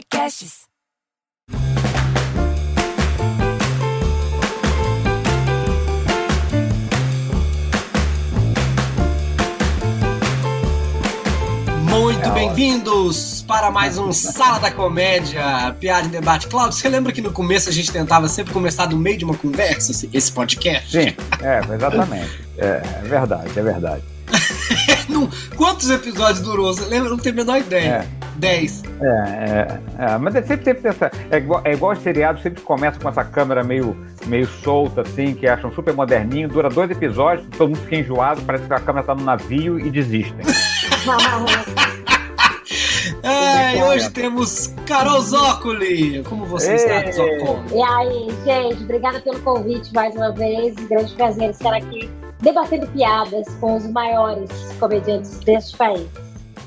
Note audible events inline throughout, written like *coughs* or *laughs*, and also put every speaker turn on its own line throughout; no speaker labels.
Podcasts.
Muito bem-vindos para mais um Sala da Comédia, Piada em Debate. Cláudio, você lembra que no começo a gente tentava sempre começar do meio de uma conversa, esse- esse podcast?
Sim, é, exatamente. É, é verdade, é verdade. *laughs*
Não- quantos episódios durou? Você lembra? Eu Não tenho a menor ideia.
É.
Dez.
É, é, é, mas é sempre, sempre essa, é, igual, é igual os seriados, sempre começa com essa câmera meio, meio solta, assim, que acham super moderninho, dura dois episódios, todo mundo fica enjoado, parece que a câmera tá no navio e desistem. *laughs*
É, e hoje temos Carol Zócoli. Como você está,
Ei.
Zocoli?
E aí, gente, obrigada pelo convite mais uma vez. Um grande prazer estar aqui debatendo piadas com os maiores comediantes deste país,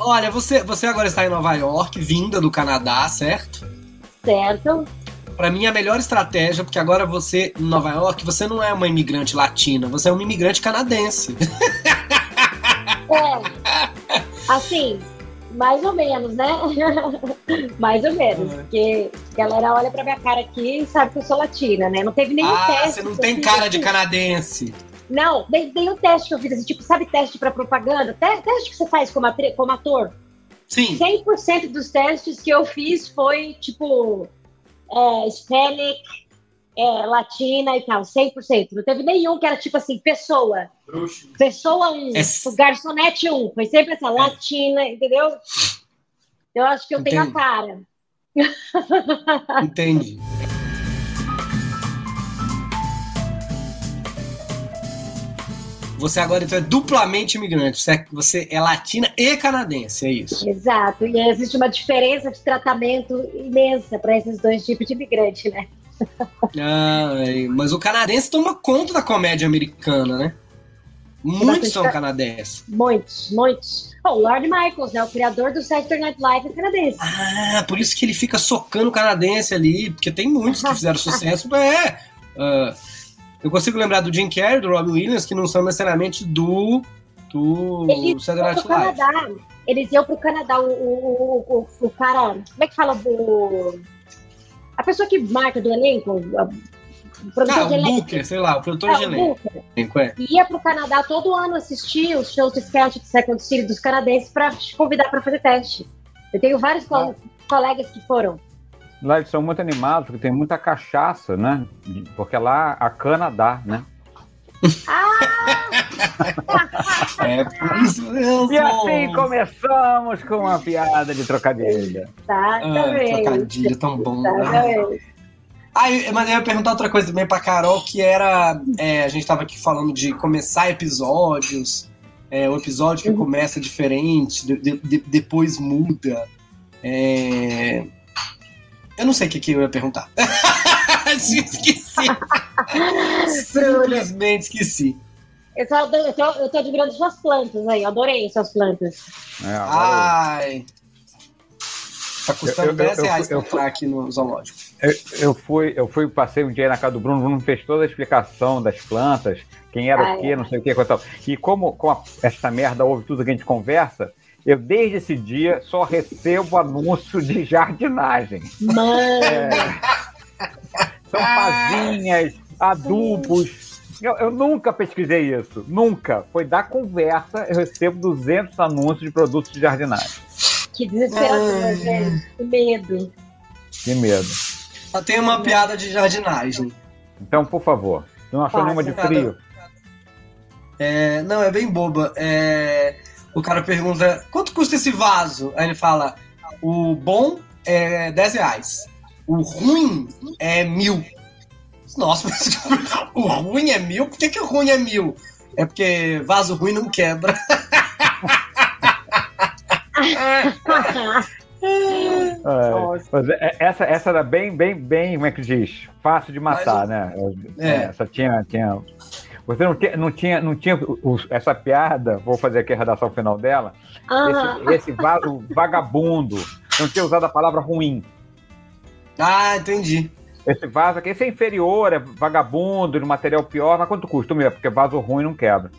Olha, você, você agora está em Nova York, vinda do Canadá, certo?
certo?
Pra mim, a melhor estratégia, porque agora você, em Nova York, você não é uma imigrante latina, você é uma imigrante canadense.
É, assim, mais ou menos, né? *laughs* mais ou menos,
Uhum.
porque a galera olha pra minha cara aqui e sabe que eu sou latina, né? Não teve nenhum
Ah,
teste.
você não tem cara de
assim.
canadense.
Não, nem- nenhum teste que eu fiz, assim, tipo, sabe teste pra propaganda? Te- Teste que você faz como, atri- como ator?
Sim.
100% dos testes que eu fiz foi, tipo, é, Hispanic, é, Latina e tal, 100%. Não teve nenhum que era, tipo assim, pessoa. Pessoa 1,
É-
o garçonete 1. Foi sempre essa, Latina, entendeu? Eu acho que eu tenho a
Entendi.
cara. *laughs*
Entendi. Você agora então é duplamente imigrante. Você é, você é latina e canadense, é isso.
Exato. E existe uma diferença de tratamento imensa para esses dois tipos de imigrante, né?
Ai, mas o canadense toma conta da comédia americana, né? Muitos são
ca-
canadenses.
Muitos, muitos. Oh, o Lord Michaels, né? O criador do Saturday Night Live é canadense.
Ah, por isso que ele fica socando o canadense ali, porque tem muitos que fizeram sucesso. É. ah, eu consigo lembrar do Jim Carrey, do Robin Williams, que não são necessariamente do. do
Eles
Saturday
iam
Night
pro
Live.
Canadá. Eles iam pro Canadá. O, o, o, o, cara. Como é que fala? O, a pessoa que marca do elenco. a- O produtor
Ah,
de
o
elenco.
Booker, sei lá, o produtor
É,
de elenco. É.
Ia pro Canadá todo ano assistir os shows de sketch de Second City dos canadenses pra te convidar pra fazer teste. Eu tenho vários
Ah.
colegas que foram.
Lá eles são muito animados, porque tem muita cachaça, né? Porque lá a cana dá, né? *laughs*
É por isso mesmo.
E assim começamos com uma piada de trocadilho.
Tá,
Ah, trocadilho tão bom. Né? Ah, eu- mas eu ia perguntar outra coisa também pra Carol, que era. é, a gente tava aqui falando de começar episódios. É, o episódio que
Uhum.
começa diferente, de- de- depois muda. É, Eu não sei o que, que eu ia perguntar. *laughs* esqueci. Simplesmente esqueci.
Eu, só, eu, tô, eu tô admirando suas plantas aí, eu adorei suas plantas.
É,
Ai. Tá custando
Eu- eu-
10
eu-
reais pra
eu-
entrar aqui no zoológico.
eu, eu fui, eu fui, passei um dia na casa do Bruno, o Bruno fez toda a explicação das plantas, quem era
Ah,
o quê,
é.
não sei o que, coisa e tal. E como, como a- essa merda ouve tudo que a gente conversa, eu desde esse dia só recebo anúncio de jardinagem.
Mano,
É. São pazinhas, adubos. Eu, eu nunca pesquisei isso, nunca. Foi da conversa, eu recebo 200 anúncios de produtos de jardinagem.
que desesperador,
Ai.
gente. Que medo.
Que medo.
Só tem uma piada de jardinagem.
Então, por favor, tu não achou
Passa.
nenhuma de frio?
É, não, é bem boba. É, o cara pergunta, quanto custa esse vaso? Aí ele fala, o bom é 10 reais. O ruim é mil. Nossa, mas *laughs* o ruim é mil? Por que, que o ruim é mil? É porque vaso ruim não quebra. *laughs*
É, mas é- essa, essa era bem, bem, bem, como é que diz? Fácil de matar, né?
É.
Essa tinha, tinha. Você não tinha, não tinha, não tinha o- o- essa piada, vou fazer aqui a redação final dela.
Aham.
Esse, esse vaso vagabundo, não tinha usado a palavra ruim.
Ah, entendi.
Esse vaso aqui, esse é inferior, é vagabundo, de material pior, mas quanto custa? Meu, porque vaso ruim não quebra.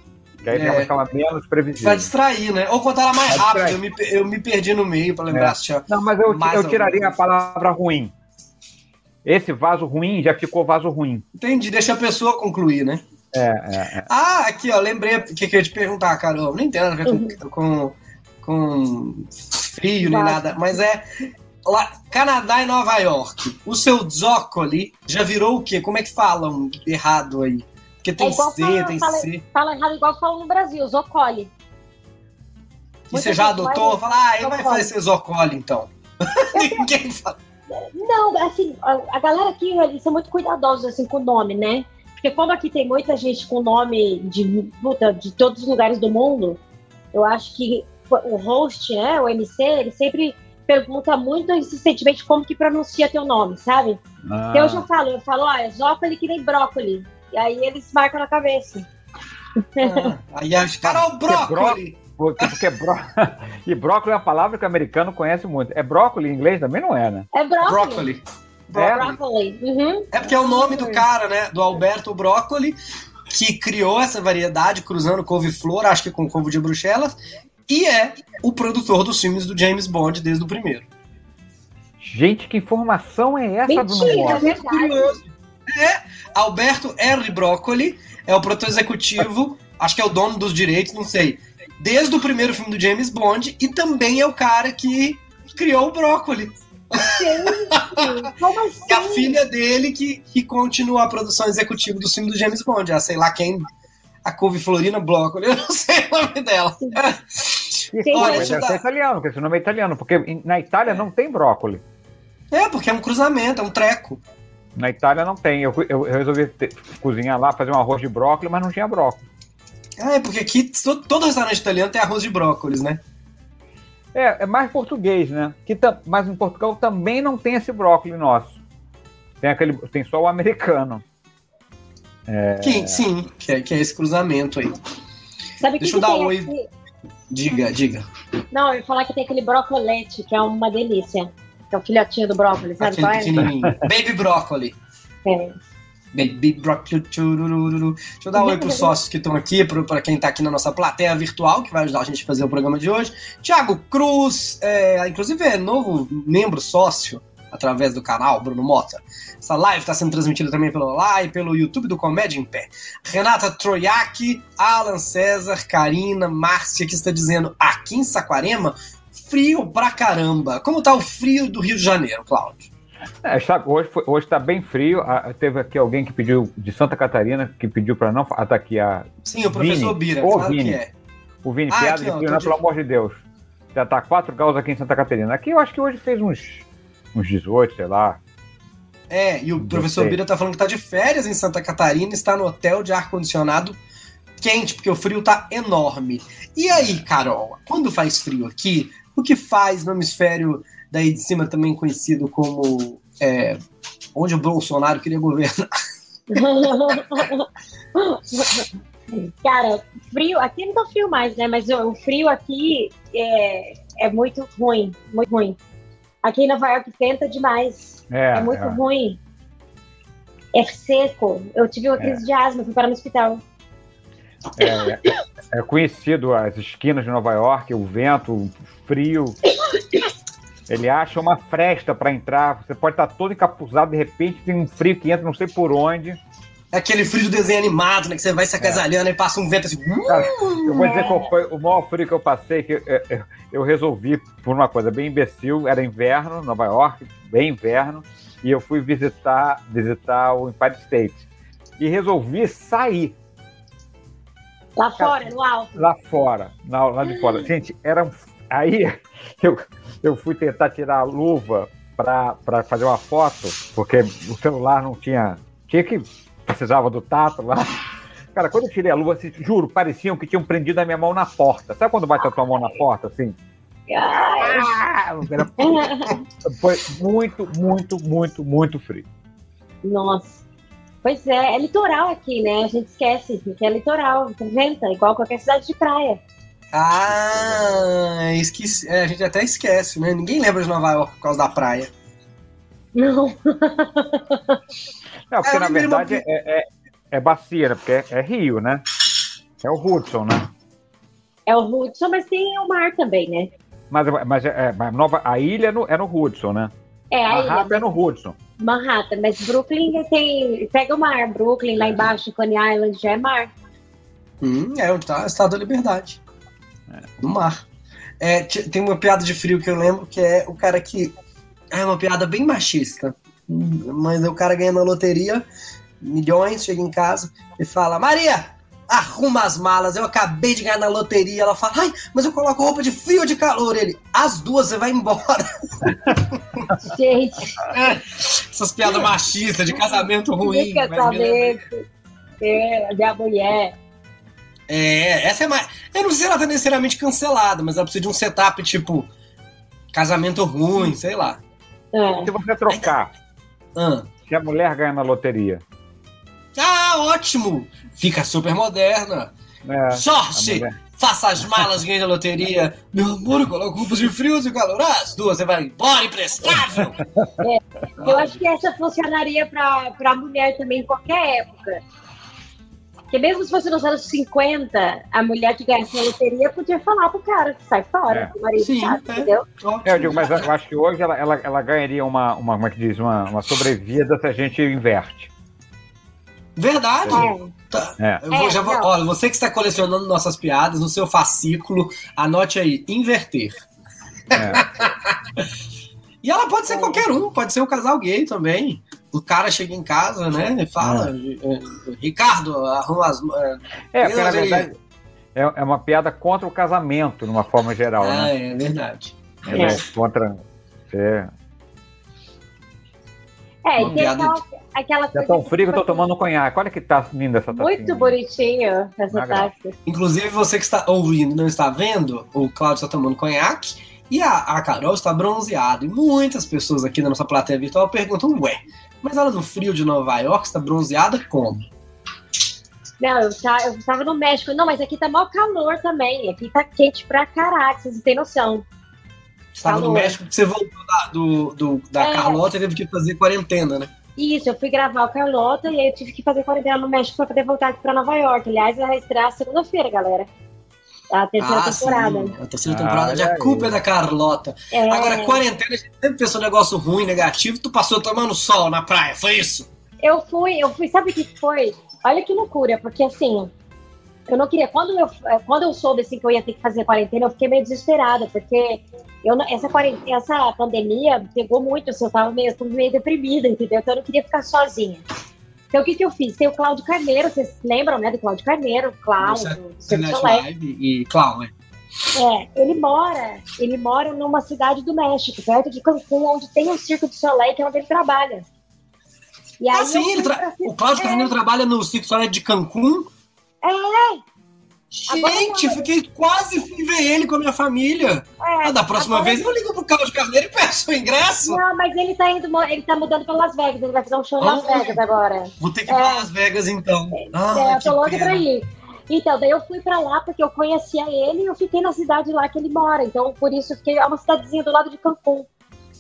Que aí é. ficava menos previsível.
Pra distrair, né? Ou contar ela mais pra rápido. Eu me, eu me perdi no meio pra lembrar é. se tinha.
Não, mas eu, eu tiraria a palavra ruim. Esse vaso ruim já ficou vaso ruim.
Entendi, deixa a pessoa concluir, né?
É, é, é.
Ah, aqui, ó, lembrei o que, que eu ia te perguntar, Carol. Não entendo uhum. com, com frio nem nada, mas é lá, Canadá e Nova York. O seu zócoli já virou o quê? Como é que falam errado aí? Porque tem é C, fala, tem
fala,
C.
Fala errado igual falam no Brasil, zócoli.
E você já adotou? Fala, ah, ele vai fazer zócoli então. *laughs* Ninguém fala.
Não, assim, a, a, galera aqui, eles são muito cuidadosos assim, com o nome, né? Porque como aqui tem muita gente com nome de, puta, de todos os lugares do mundo, eu acho que o host, né, o MC, ele sempre pergunta muito insistentemente como que pronuncia teu nome, sabe? Ah. Então eu já falo, eu falo, ó, é zócoli que nem brócoli. E aí eles marcam na cabeça.
Ah, aí acho, Carol, brócoli!
Porque, porque bró... *laughs* e brócolis é uma palavra que o americano conhece muito. É brócolis em inglês também não é, né?
É brócolis.
Brócoli. É? Uhum. é porque é o nome do cara, né? Do Alberto Brócoli, que criou essa variedade cruzando couve-flor, acho que com couve de Bruxelas, e é o produtor dos filmes do James Bond desde o primeiro.
Gente, que informação é essa, Mentira,
Bruno? É curioso. É, Alberto R. Broccoli é o produtor executivo, acho que é o dono dos direitos, não sei desde o primeiro filme do James Bond e também é o cara que criou o brócoli.
Gente, como *laughs* assim?
a filha dele que, que continua a produção executiva do filme do James Bond. A sei lá quem. A couve Florina Brócoli, eu não *laughs* sei o nome dela.
Olha, deve ser italiano, porque esse nome é italiano, porque na Itália é. não tem brócoli.
É, porque é um cruzamento, é um treco.
Na Itália não tem. Eu, eu, eu resolvi ter, cozinhar lá, fazer um arroz de brócolis, mas não tinha brócolis.
Ah, é porque aqui todo restaurante italiano tem arroz de brócolis, né?
É, é mais português, né? Que mas em Portugal também não tem esse brócolis nosso. Tem, aquele, tem só o americano.
É... Que, sim, que é, que é esse cruzamento aí.
Sabe
Deixa que eu dar oi. Aqui? Diga, diga.
Não, eu ia falar que tem aquele brocolete, que é uma delícia. Que é o filhotinho do brócolis, sabe
qual é? Baby brócoli.
É.
Baby Brock. Deixa eu dar um oi pros sócios que estão aqui, para quem está aqui na nossa plateia virtual, que vai ajudar a gente a fazer o programa de hoje. Tiago Cruz, é, inclusive é novo membro sócio através do canal Bruno Mota. Essa live está sendo transmitida também pelo Live, pelo YouTube do Comédia em Pé. Renata Troiac, Alan César, Karina, Márcia, que está dizendo aqui em Saquarema, frio pra caramba. Como tá o frio do Rio de Janeiro, Cláudio?
É, hoje, foi, hoje tá bem frio. Ah, teve aqui alguém que pediu, de Santa Catarina, que pediu para não atacar aqui a.
Sim, o professor.
Bira, claro Vini. É. O Vini ah, Piada, aqui, ó, pelo amor de Deus. Já tá 4 graus aqui em Santa Catarina. Aqui eu acho que hoje fez uns, uns 18, sei lá.
É, e o professor Bira tá falando que tá de férias em Santa Catarina, está no hotel de ar-condicionado quente, porque o frio tá enorme. E aí, Carol, quando faz frio aqui, o que faz no hemisfério daí de cima também conhecido como é, onde o Bolsonaro queria governar. *laughs*
Cara, frio, aqui não tá frio mais, né? Mas o frio aqui é, é muito ruim, muito ruim. Aqui em Nova York venta demais. É, é muito é. ruim. É seco. Eu tive uma crise é. de asma, fui parar no hospital.
É, é, conhecido as esquinas de Nova York, o vento, o frio. *coughs* Ele acha uma fresta para entrar. Você pode estar todo encapuzado, de repente tem um frio que entra, não sei por onde.
É aquele frio do desenho animado, né? Que você vai se agasalhando é. e passa um vento assim.
Cara, eu vou dizer qual foi o maior frio que eu passei, que eu, eu resolvi por uma coisa bem imbecil. Era inverno, Nova York, bem inverno, e eu fui visitar, visitar o Empire State. E resolvi sair.
Lá fora, no alto.
Lá fora, lá de fora. Gente, era um. Aí *laughs* eu, eu fui tentar tirar a luva para fazer uma foto, porque o celular não tinha. Tinha que. Precisava do tato lá. *laughs* Cara, quando eu tirei a luva, assim, juro, pareciam que tinham prendido a minha mão na porta. Sabe quando bate a tua mão na porta, assim? Ah, *laughs* foi muito, muito, muito, muito frio.
Nossa. Pois é, é litoral aqui, né? A gente esquece que é litoral, venta, igual qualquer cidade de praia.
Ah, esqueci. É, a gente até esquece, né? Ninguém lembra de Nova York por causa da praia.
Não.
Não, porque é, na verdade é, é, é, bacia, né? Porque é, é, rio, né? É o Hudson, né?
É o Hudson, mas tem o mar também, né?
Mas, mas, é, mas Nova, a ilha é no, é no Hudson, né?
É, a
Manhattan
ilha.
é no Hudson.
Manhattan, mas Brooklyn tem. Pega o mar. Brooklyn, lá embaixo, Coney Island, já é mar.
Hum, é onde tá o Estado da Liberdade. No mar. É, tem uma piada de frio que eu lembro que é o cara que. É uma piada bem machista. Mas o cara ganha na loteria, milhões, chega em casa e fala: Maria, arruma as malas, eu acabei de ganhar na loteria. Ela fala: Ai, mas eu coloco roupa de frio ou de calor. Ele, as duas, você vai embora. *laughs*
Gente,
Essas piadas machistas de casamento ruim.
de casamento. É, da mulher.
É, essa é mais. Eu não sei se ela tá necessariamente cancelada, mas ela precisa de um setup tipo. Casamento ruim, sei lá.
É.
Se você trocar,
Ah,
se a mulher ganha na loteria,
Ah, ótimo! Fica super moderna.
a
Sorte! Faça as malas, ganhe a loteria. Meu amor, eu coloco roupas de frios e calor. As duas, você vai embora, imprestável.
Eu acho que essa funcionaria pra, pra mulher também em qualquer época. Porque mesmo se fosse nos anos 50, a mulher que ganhasse na loteria podia falar pro cara que sai fora,
É.
marido
Sim,
sabe,
é.
entendeu?
É, eu digo, mas eu acho que hoje ela, ela, ela ganharia uma, uma, como é que diz, uma, uma sobrevida se a gente inverte.
Verdade.
É.
Tá.
É.
Eu vou,
É,
já vou, olha, você que está colecionando nossas piadas no seu fascículo, anote aí, inverter.
É. *laughs*
E ela pode ser qualquer um, pode ser um casal gay também. O cara chega em casa, né, e fala, eh, Ricardo, arruma as... eh,
É, porque na verdade é, é uma piada contra o casamento, numa forma geral,
Ah,
né?
é verdade.
Ela é contra. É,
É, e
Uma
tem
piada
aquela, aquela
tá tão frio que eu tô tomando conhaque. Olha que tá linda essa tacinha.
Muito bonitinho essa taça.
Inclusive, você que está ouvindo e não está vendo, o Cláudio está tomando conhaque e a, a Carol está bronzeada. E muitas pessoas aqui na nossa plateia virtual perguntam, ué, mas ela no frio de Nova York está bronzeada como?
Não, eu, tá, eu estava no México. Não, mas aqui tá maior calor também. Aqui tá quente pra caraca, vocês não têm noção.
Estava no
Calor.
México que você voltou da, do, do- da
É.
Carlota e teve que fazer quarentena, né?
Isso, eu fui gravar o Carlota e aí eu tive que fazer quarentena no México pra poder voltar aqui pra Nova York. Aliás, vai estrear segunda-feira, galera. A terceira temporada.
Ah, sim, a terceira
Ah,
temporada de A Culpa é da Carlota.
É,
Agora, quarentena, a gente sempre pensou um negócio ruim, negativo, tu passou tomando sol na praia, foi isso?
eu fui, eu fui, sabe o que foi? Olha que loucura, porque assim, eu não queria. Quando eu, quando eu soube assim, que eu ia ter que fazer quarentena, eu fiquei meio desesperada, porque eu, essa, quarentena, essa pandemia pegou muito, assim, eu tava meio, eu tava meio deprimida, entendeu? Então eu não queria ficar sozinha. Então o que, que eu fiz? Tem o Cláudio Carneiro, vocês lembram, né, do Cláudio Carneiro, Cláudio, do Soleil.
Live e Cláudio, né?
É, ele mora, ele mora numa cidade do México, perto de Cancún, onde tem um Circo de Soleil, que é onde ele trabalha. E
Ah,
eu
sim,
fui
ele tra- o Cláudio
É.
Carneiro trabalha no Circo Soleil de Cancún.
É,
Gente,
Agora-
fiquei quase fui ver ele com a minha família.
é.
Ah, da próxima
Agora-
vez eu ligo pro Cláudio Carneiro e peço o ingresso.
Não, mas ele tá indo, ele tá mudando pra Las Vegas, ele vai fazer um show em Las
Ah.
Vegas agora.
Vou ter que ir
É.
pra Las Vegas então. Ah,
é, eu tô louca pra ir. Então, daí eu fui pra lá porque eu conhecia ele e eu fiquei na cidade lá que ele mora. Então, por isso, eu fiquei, é uma cidadezinha do lado de Cancún.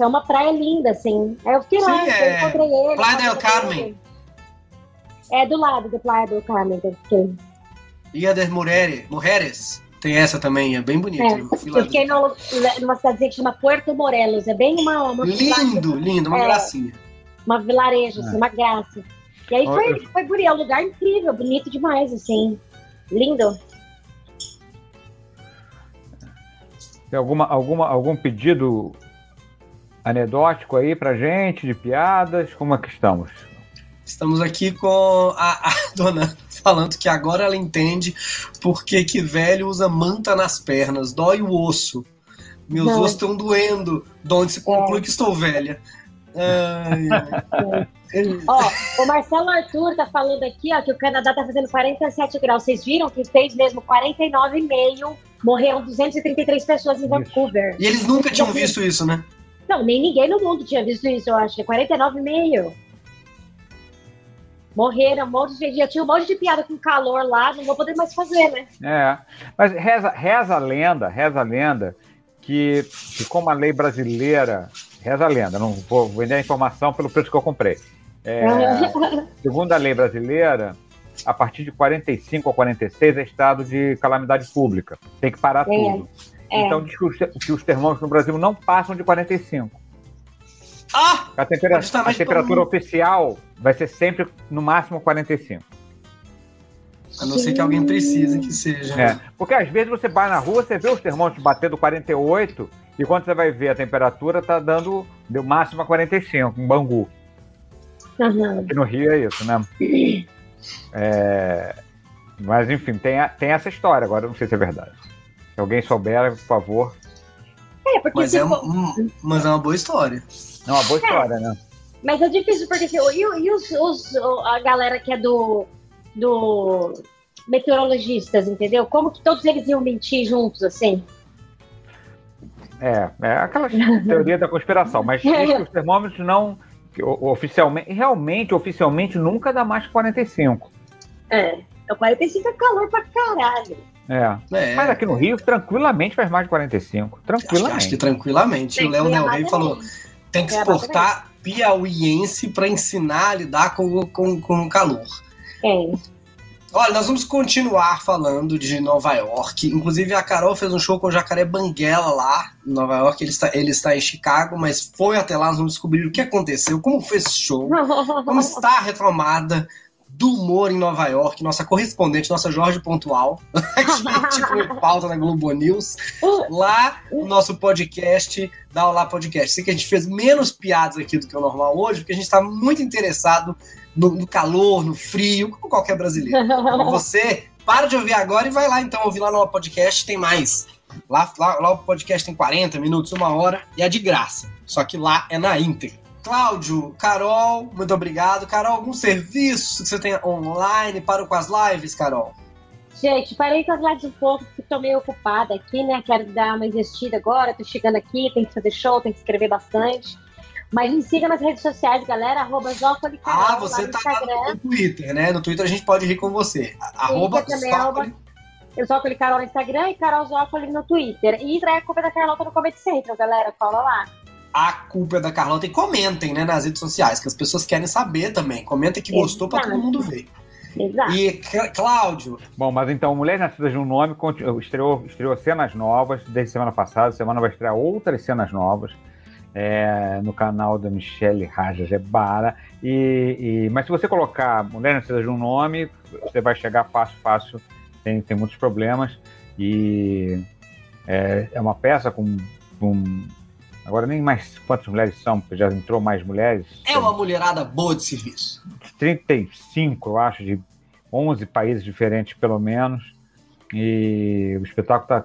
É uma praia linda, assim. Aí eu fiquei lá,
Sim,
eu
é.
encontrei ele.
Playa del Carmen.
ele. É, do lado do Playa del Carmen que eu fiquei.
Ilha das Mujeres, Mujeres. Tem essa também, é bem bonita.
É,
Eu fui lá
Eu fiquei no, numa cidadezinha que chama Puerto Morelos. É bem uma, uma,
Lindo, lindo, uma
É.
gracinha.
uma vilarejo, assim, uma graça. E aí foi,
eu-
foi bonito, é um lugar incrível, bonito demais, assim. Lindo.
Tem alguma, alguma, algum pedido anedótico aí pra gente, de piadas? Como é que estamos?
Estamos aqui com a, a *laughs* dona falando que agora ela entende por que, que velho usa manta nas pernas, dói o osso. Meus
Não.
ossos estão doendo, de onde se conclui que estou velha. Ai, ai. *laughs*
Ó, o Marcelo Arthur tá falando aqui, ó, que o Canadá tá fazendo 47 graus. Vocês viram que fez mesmo 49,5. Morreram 233 pessoas em Vancouver.
E eles nunca tinham visto isso, né?
Não, nem ninguém no mundo tinha visto isso, eu acho. É 49,5. Morreram, um monte de. Já tinha um monte de piada com calor lá, não vou poder mais fazer, né?
É, mas reza, reza a lenda, reza a lenda que, que como a lei brasileira, reza a lenda, não vou vender a informação pelo preço que eu comprei. É, *laughs* segundo a lei brasileira, a partir de 45 ou 46 é estado de calamidade pública. Tem que parar é, tudo. É. Então diz que os, que os termômetros no Brasil não passam de 45.
Ah!
A, tempera a temperatura oficial vai ser sempre no máximo 45.
A não ser que alguém precise que seja.
É, porque às vezes você vai na rua, você vê os termômetros batendo 48 e quando você vai ver a temperatura, tá dando deu máximo a 45 em Bangu. Uhum. Aqui no Rio é isso, né? *clears throat* É, mas enfim, tem, a, tem essa história, agora não sei se é verdade. Se alguém souber, por favor.
É, porque mas, é, um, mas é uma boa história.
É uma boa história, né?
Mas é difícil, porque assim, e, e os, os, a galera que é do, do meteorologistas, entendeu? Como que todos eles iam mentir juntos, assim?
É, é aquela *laughs* teoria da conspiração, mas *laughs* os termômetros não oficialmente, realmente, oficialmente nunca dá mais que 45.
É, o 45 é calor pra caralho.
É. é. Mas aqui no Rio, tranquilamente faz mais de 45. Tranquilamente. Acho,
acho que tranquilamente. o Léo Del Rey falou: tem que exportar piauiense para ensinar a lidar com, com, com o calor.
É.
Olha, nós vamos continuar falando de Nova York. Inclusive, a Carol fez um show com o Jacaré Banguela lá em Nova York. Ele está, ele está em Chicago, mas foi até lá. Nós vamos descobrir o que aconteceu, como foi esse show, como está a retomada do humor em Nova York, nossa correspondente, nossa Jorge Pontual, aqui, tipo, em pauta na Globo News, lá no nosso podcast, da Olá Podcast. Sei que a gente fez menos piadas aqui do que o normal hoje, porque a gente está muito interessado no, no, calor, no frio, como qualquer brasileiro. *laughs* Você, para de ouvir agora e vai lá então ouvir lá no podcast, tem mais. Lá, lá, lá o podcast tem 40 minutos, uma hora, e é de graça. Só que lá é na íntegra. Cláudio, Carol, muito obrigado. Carol, algum serviço que você tenha online? Parou com as lives, Carol?
Gente, parei com as lives um pouco, porque estou meio ocupada aqui, né? Quero dar uma investida agora, tô chegando aqui, tem que fazer show, tem que escrever bastante. Mas me siga nas redes sociais, galera, arroba Zócoli
Carol, Ah, você tá no, no Twitter, né? No Twitter a gente pode rir com você. Arroba
também, Zócoli. Zócoli Carol no Instagram e Carol Zócoli no Twitter. E a culpa da Carlota no Comedy Central, galera, fala lá
a culpa é da Carlota. E comentem, né, nas redes sociais, que as pessoas querem saber também. Comentem que gostou para todo mundo ver.
Exato.
E Cláudio.
Bom, mas então, Mulheres Nascidas de um Nome estreou, estreou cenas novas desde semana passada. Semana vai estrear outras cenas novas. É, no canal da Michelle Raja Gebara. E, e, mas se você colocar Mulher Nascida de um Nome, você vai chegar fácil, fácil. Tem, tem muitos problemas. E é, é uma peça com, com Agora nem mais quantas mulheres são, porque já entrou mais mulheres.
É uma mulherada boa de serviço.
35, eu acho, de 11 países diferentes, pelo menos. E o espetáculo está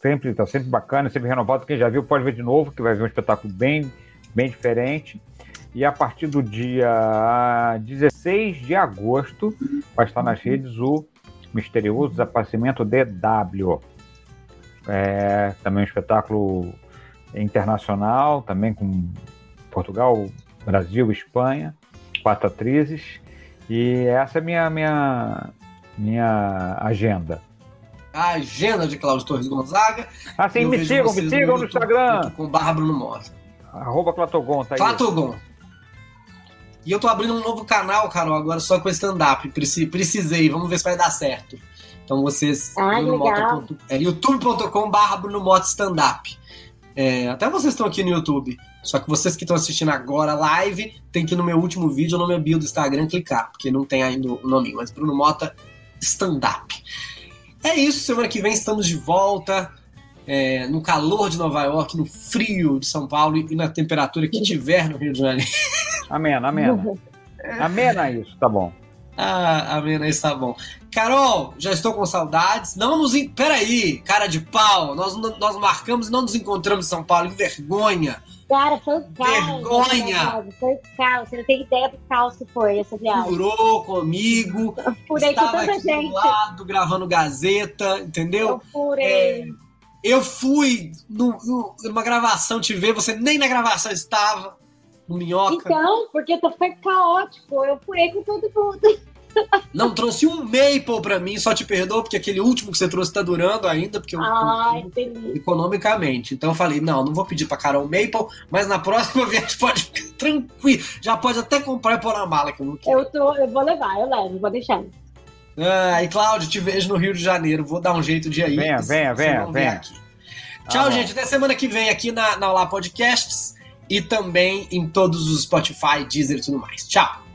sempre, tá sempre bacana, sempre renovado. Quem já viu pode ver de novo, que vai ver um espetáculo bem, bem diferente. E a partir do dia 16 de agosto vai estar nas redes o misterioso desaparecimento DW. É também um espetáculo internacional, também com Portugal, Brasil, Espanha, quatro atrizes. E essa é a minha, minha, minha agenda.
A agenda de Cláudio Torres Gonzaga.
Assim, me sigam, me sigam no, no Instagram.
Com barra Bruno Mota.
Arroba Clatogon, tá aí.
Clatogon. E eu tô abrindo um novo canal, Carol, agora só com stand-up. Precisei, vamos ver se vai dar certo. Então vocês.
Ah, legal.
É youtube.com barra Bruno Mota Stand-up. É, até vocês estão aqui no YouTube. Só que vocês que estão assistindo agora live, tem que ir no meu último vídeo ou no meu bio do Instagram clicar, porque não tem ainda o nome, mas Bruno Mota stand-up. É isso, semana que vem estamos de volta. É, no calor de Nova York, no frio de São Paulo e na temperatura que tiver no Rio de Janeiro.
Amena, amena. Amena isso, tá bom.
Ah, amena isso, tá bom. Carol, já estou com saudades. Não nos. In... Peraí, cara de pau. Nós, nós marcamos e não nos encontramos em São Paulo. Que vergonha.
Cara, foi o caos.
Vergonha.
Foi o caos. Você não tem ideia do caos que foi essa viagem.
Furou comigo.
Eu furei
Estava
com tanta
aqui
gente.
do lado, gravando Gazeta, entendeu?
Eu furei.
É, eu fui no, no- numa gravação te ver, você nem na gravação estava minhoca.
Então, porque tá foi caótico, eu furei com todo mundo. *laughs*
Não trouxe um maple para mim, só te perdoo, porque aquele último que você trouxe tá durando ainda, porque eu,
ah, eu
economicamente. Então eu falei, não, não vou pedir pra Carol maple, mas na próxima *laughs* viagem pode ficar tranquilo. Já pode até comprar e pôr na mala que eu não quero.
Eu, tô, eu vou levar, eu levo, vou deixar.
Ah, e Cláudio, te vejo no Rio de Janeiro. Vou dar um jeito de ir aí.
Venha, venha, venha, venha.
Tá Tchau, ah, gente. Até semana que vem aqui na, na Olá Podcasts e também em todos os Spotify, Deezer e tudo mais. Tchau!